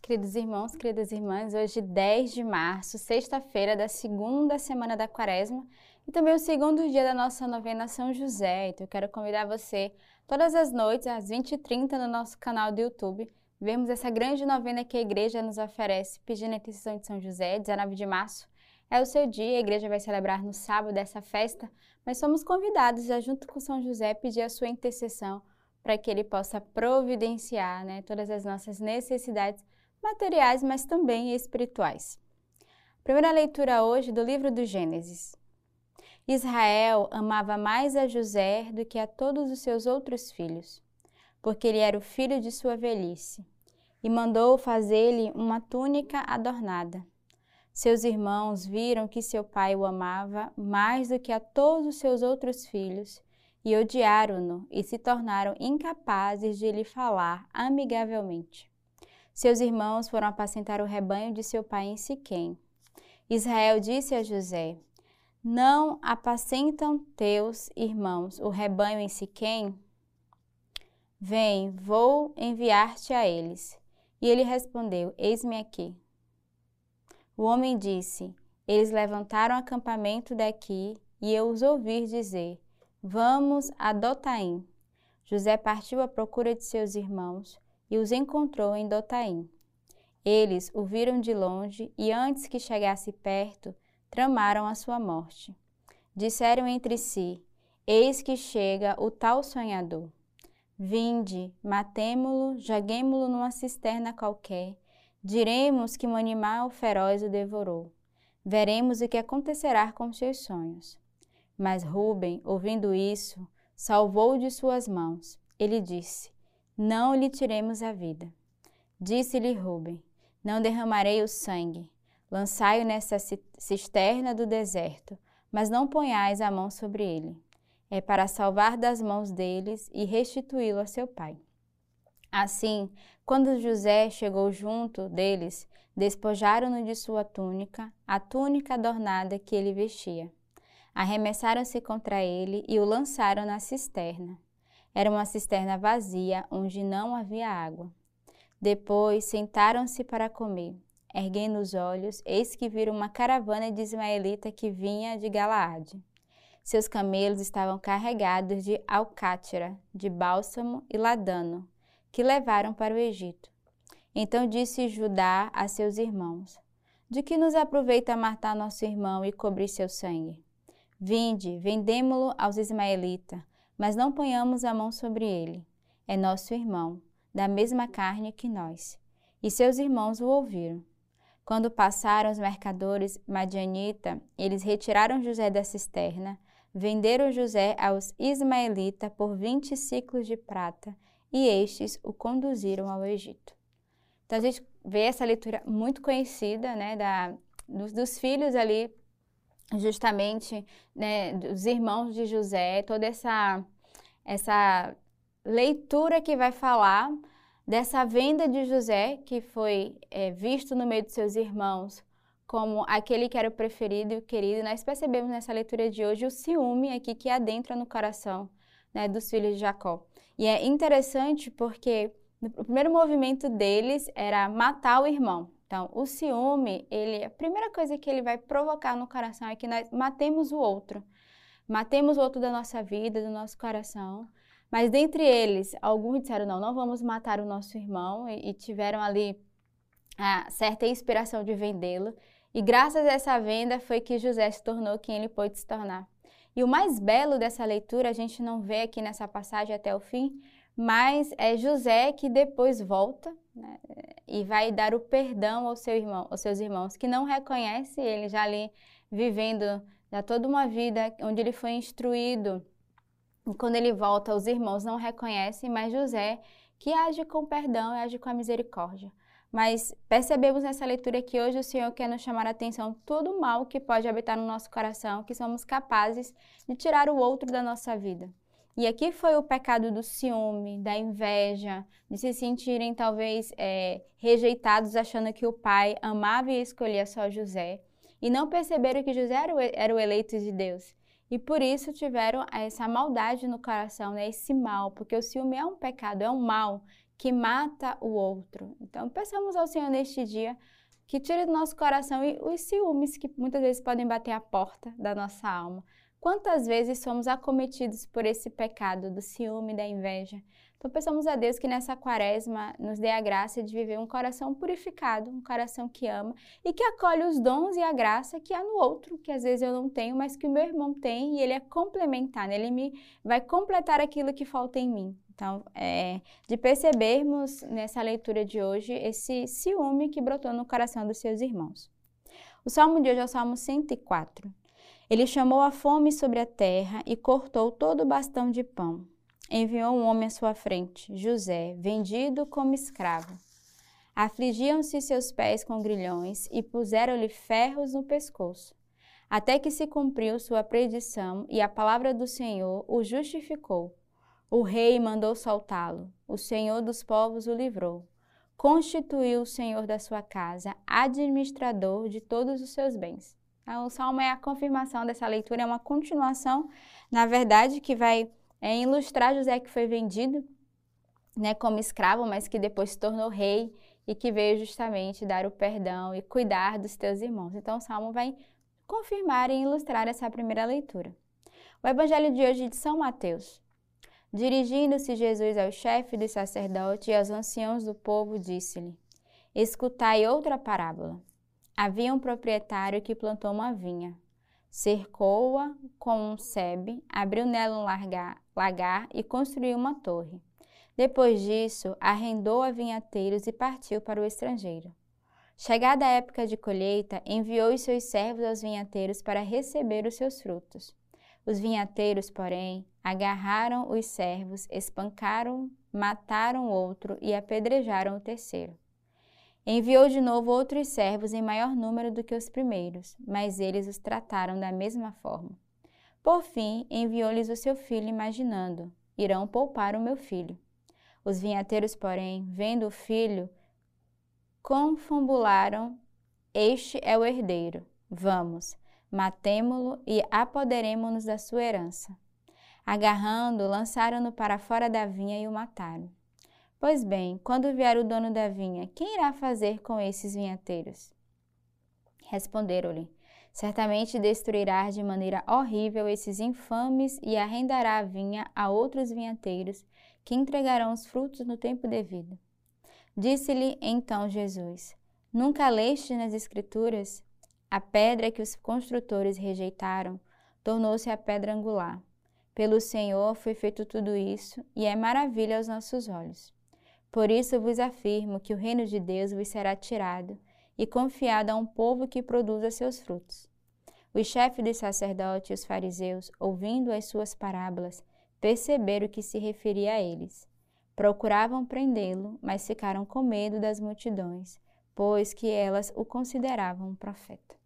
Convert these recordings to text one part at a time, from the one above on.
Queridos irmãos, queridas irmãs, hoje 10 de março, sexta-feira da segunda semana da quaresma e também o segundo dia da nossa novena São José. Então eu quero convidar você todas as noites, às 20h30, no nosso canal do YouTube, vermos essa grande novena que a igreja nos oferece, pedindo a intercessão de São José, 19 de março. É o seu dia, a igreja vai celebrar no sábado dessa festa, mas somos convidados a, junto com São José, pedir a sua intercessão para que ele possa providenciar né, todas as nossas necessidades materiais, mas também espirituais. Primeira leitura hoje do livro do Gênesis. Israel amava mais a José do que a todos os seus outros filhos, porque ele era o filho de sua velhice, e mandou fazer-lhe uma túnica adornada. Seus irmãos viram que seu pai o amava mais do que a todos os seus outros filhos e odiaram-no e se tornaram incapazes de lhe falar amigavelmente. Seus irmãos foram apacentar o rebanho de seu pai em Siquém. Israel disse a José: Não apacentam teus irmãos o rebanho em Siquém? Vem, vou enviar-te a eles. E ele respondeu: Eis-me aqui. O homem disse: Eles levantaram acampamento daqui e eu os ouvi dizer: Vamos a Dotaim. José partiu à procura de seus irmãos e os encontrou em Dotaim. Eles o viram de longe e, antes que chegasse perto, tramaram a sua morte. Disseram entre si: Eis que chega o tal sonhador. Vinde, matemo-lo, joguemo-lo numa cisterna qualquer. Diremos que um animal feroz o devorou. Veremos o que acontecerá com seus sonhos. Mas Ruben, ouvindo isso, salvou de suas mãos. Ele disse: não lhe tiremos a vida. Disse-lhe Ruben: Não derramarei o sangue. Lançai-o nessa cisterna do deserto, mas não ponhais a mão sobre ele. É para salvar das mãos deles e restituí-lo a seu pai. Assim, quando José chegou junto deles, despojaram-no de sua túnica, a túnica adornada que ele vestia. Arremessaram-se contra ele e o lançaram na cisterna. Era uma cisterna vazia, onde não havia água. Depois sentaram-se para comer. Erguendo os olhos, eis que viram uma caravana de ismaelita que vinha de Galaade. Seus camelos estavam carregados de alcátira, de bálsamo e ladano, que levaram para o Egito. Então disse Judá a seus irmãos: De que nos aproveita matar nosso irmão e cobrir seu sangue? Vinde, vendemo-lo aos ismaelitas mas não ponhamos a mão sobre ele. É nosso irmão, da mesma carne que nós. E seus irmãos o ouviram. Quando passaram os mercadores Madianita, eles retiraram José da cisterna, venderam José aos ismaelitas por vinte ciclos de prata, e estes o conduziram ao Egito. Então a gente vê essa leitura muito conhecida, né, da, dos, dos filhos ali justamente né, dos irmãos de José, toda essa, essa leitura que vai falar dessa venda de José, que foi é, visto no meio de seus irmãos como aquele que era o preferido e o querido. Nós percebemos nessa leitura de hoje o ciúme aqui que adentra no coração né, dos filhos de Jacó. E é interessante porque o primeiro movimento deles era matar o irmão. Então, o ciúme, ele, a primeira coisa que ele vai provocar no coração é que nós matemos o outro. Matemos o outro da nossa vida, do nosso coração. Mas dentre eles, alguns disseram: não, não vamos matar o nosso irmão, e, e tiveram ali a certa inspiração de vendê-lo. E graças a essa venda foi que José se tornou quem ele pôde se tornar. E o mais belo dessa leitura, a gente não vê aqui nessa passagem até o fim, mas é José que depois volta né, e vai dar o perdão ao seu irmão, aos seus irmãos que não reconhece ele já ali vivendo já toda uma vida onde ele foi instruído. E quando ele volta, os irmãos não reconhecem, mas José que age com perdão e age com a misericórdia. Mas percebemos nessa leitura que hoje o Senhor quer nos chamar a atenção todo o mal que pode habitar no nosso coração, que somos capazes de tirar o outro da nossa vida. E aqui foi o pecado do ciúme, da inveja, de se sentirem talvez é, rejeitados, achando que o pai amava e escolhia só José, e não perceberam que José era o, era o eleito de Deus. E por isso tiveram essa maldade no coração, né? esse mal, porque o ciúme é um pecado, é um mal que mata o outro. Então, peçamos ao Senhor neste dia que tire do nosso coração os ciúmes que muitas vezes podem bater a porta da nossa alma. Quantas vezes somos acometidos por esse pecado do ciúme, da inveja? Então, peçamos a Deus que nessa quaresma nos dê a graça de viver um coração purificado, um coração que ama e que acolhe os dons e a graça que há no outro, que às vezes eu não tenho, mas que o meu irmão tem e ele é complementar, né? ele me vai completar aquilo que falta em mim. Então, é, de percebermos nessa leitura de hoje esse ciúme que brotou no coração dos seus irmãos. O salmo de hoje é o salmo 104. Ele chamou a fome sobre a terra e cortou todo o bastão de pão enviou um homem à sua frente, José, vendido como escravo. Afligiam-se seus pés com grilhões e puseram-lhe ferros no pescoço, até que se cumpriu sua predição e a palavra do Senhor o justificou. O rei mandou soltá-lo, o Senhor dos povos o livrou. Constituiu o Senhor da sua casa, administrador de todos os seus bens. Então, o salmo é a confirmação dessa leitura, é uma continuação, na verdade, que vai é ilustrar José que foi vendido né, como escravo, mas que depois se tornou rei e que veio justamente dar o perdão e cuidar dos teus irmãos. Então o Salmo vai confirmar e ilustrar essa primeira leitura. O Evangelho de hoje é de São Mateus. Dirigindo-se Jesus ao chefe dos sacerdotes e aos anciãos do povo, disse-lhe: Escutai outra parábola. Havia um proprietário que plantou uma vinha cercou-a com um sebe, abriu nela um largar, lagar e construiu uma torre. Depois disso, arrendou a vinhateiros e partiu para o estrangeiro. Chegada a época de colheita, enviou os seus servos aos vinhateiros para receber os seus frutos. Os vinhateiros, porém, agarraram os servos, espancaram, mataram outro e apedrejaram o terceiro. Enviou de novo outros servos em maior número do que os primeiros, mas eles os trataram da mesma forma. Por fim, enviou-lhes o seu filho, imaginando: irão poupar o meu filho. Os vinhateiros, porém, vendo o filho, confabularam: Este é o herdeiro. Vamos, matemo-lo e apoderemo-nos da sua herança. Agarrando, lançaram-no para fora da vinha e o mataram. Pois bem, quando vier o dono da vinha, quem irá fazer com esses vinhateiros? Responderam-lhe: Certamente destruirá de maneira horrível esses infames e arrendará a vinha a outros vinhateiros, que entregarão os frutos no tempo devido. Disse-lhe então Jesus: Nunca leste nas Escrituras? A pedra que os construtores rejeitaram tornou-se a pedra angular. Pelo Senhor foi feito tudo isso, e é maravilha aos nossos olhos. Por isso vos afirmo que o reino de Deus vos será tirado e confiado a um povo que produza seus frutos. Os chefes dos sacerdotes e os fariseus, ouvindo as suas parábolas, perceberam que se referia a eles. Procuravam prendê-lo, mas ficaram com medo das multidões, pois que elas o consideravam um profeta.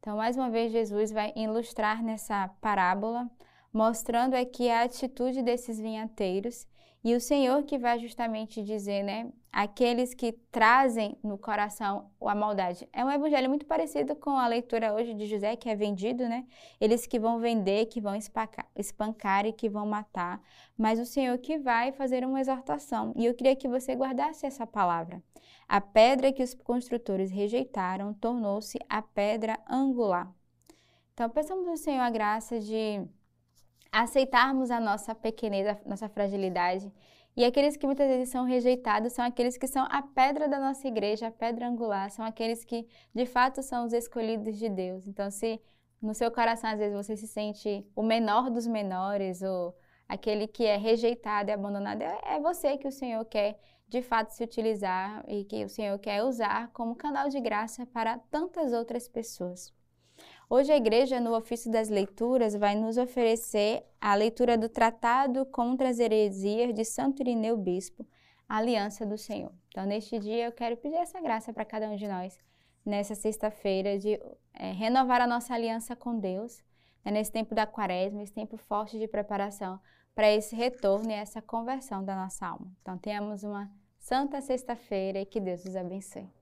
Então, mais uma vez, Jesus vai ilustrar nessa parábola, mostrando aqui a atitude desses vinhateiros e o Senhor que vai justamente dizer, né, aqueles que trazem no coração a maldade. É um evangelho muito parecido com a leitura hoje de José, que é vendido, né? Eles que vão vender, que vão espancar, espancar e que vão matar, mas o Senhor que vai fazer uma exortação. E eu queria que você guardasse essa palavra. A pedra que os construtores rejeitaram tornou-se a pedra angular. Então, peçamos ao Senhor a graça de aceitarmos a nossa pequenez, a nossa fragilidade. E aqueles que muitas vezes são rejeitados são aqueles que são a pedra da nossa igreja, a pedra angular, são aqueles que de fato são os escolhidos de Deus. Então, se no seu coração às vezes você se sente o menor dos menores ou aquele que é rejeitado e abandonado, é, é você que o Senhor quer de fato se utilizar e que o Senhor quer usar como canal de graça para tantas outras pessoas. Hoje a igreja, no ofício das leituras, vai nos oferecer a leitura do Tratado contra as Heresias de Santo Irineu Bispo, Aliança do Senhor. Então, neste dia, eu quero pedir essa graça para cada um de nós, nessa sexta-feira, de é, renovar a nossa aliança com Deus, né, nesse tempo da quaresma, esse tempo forte de preparação para esse retorno e essa conversão da nossa alma. Então, tenhamos uma santa sexta-feira e que Deus os abençoe.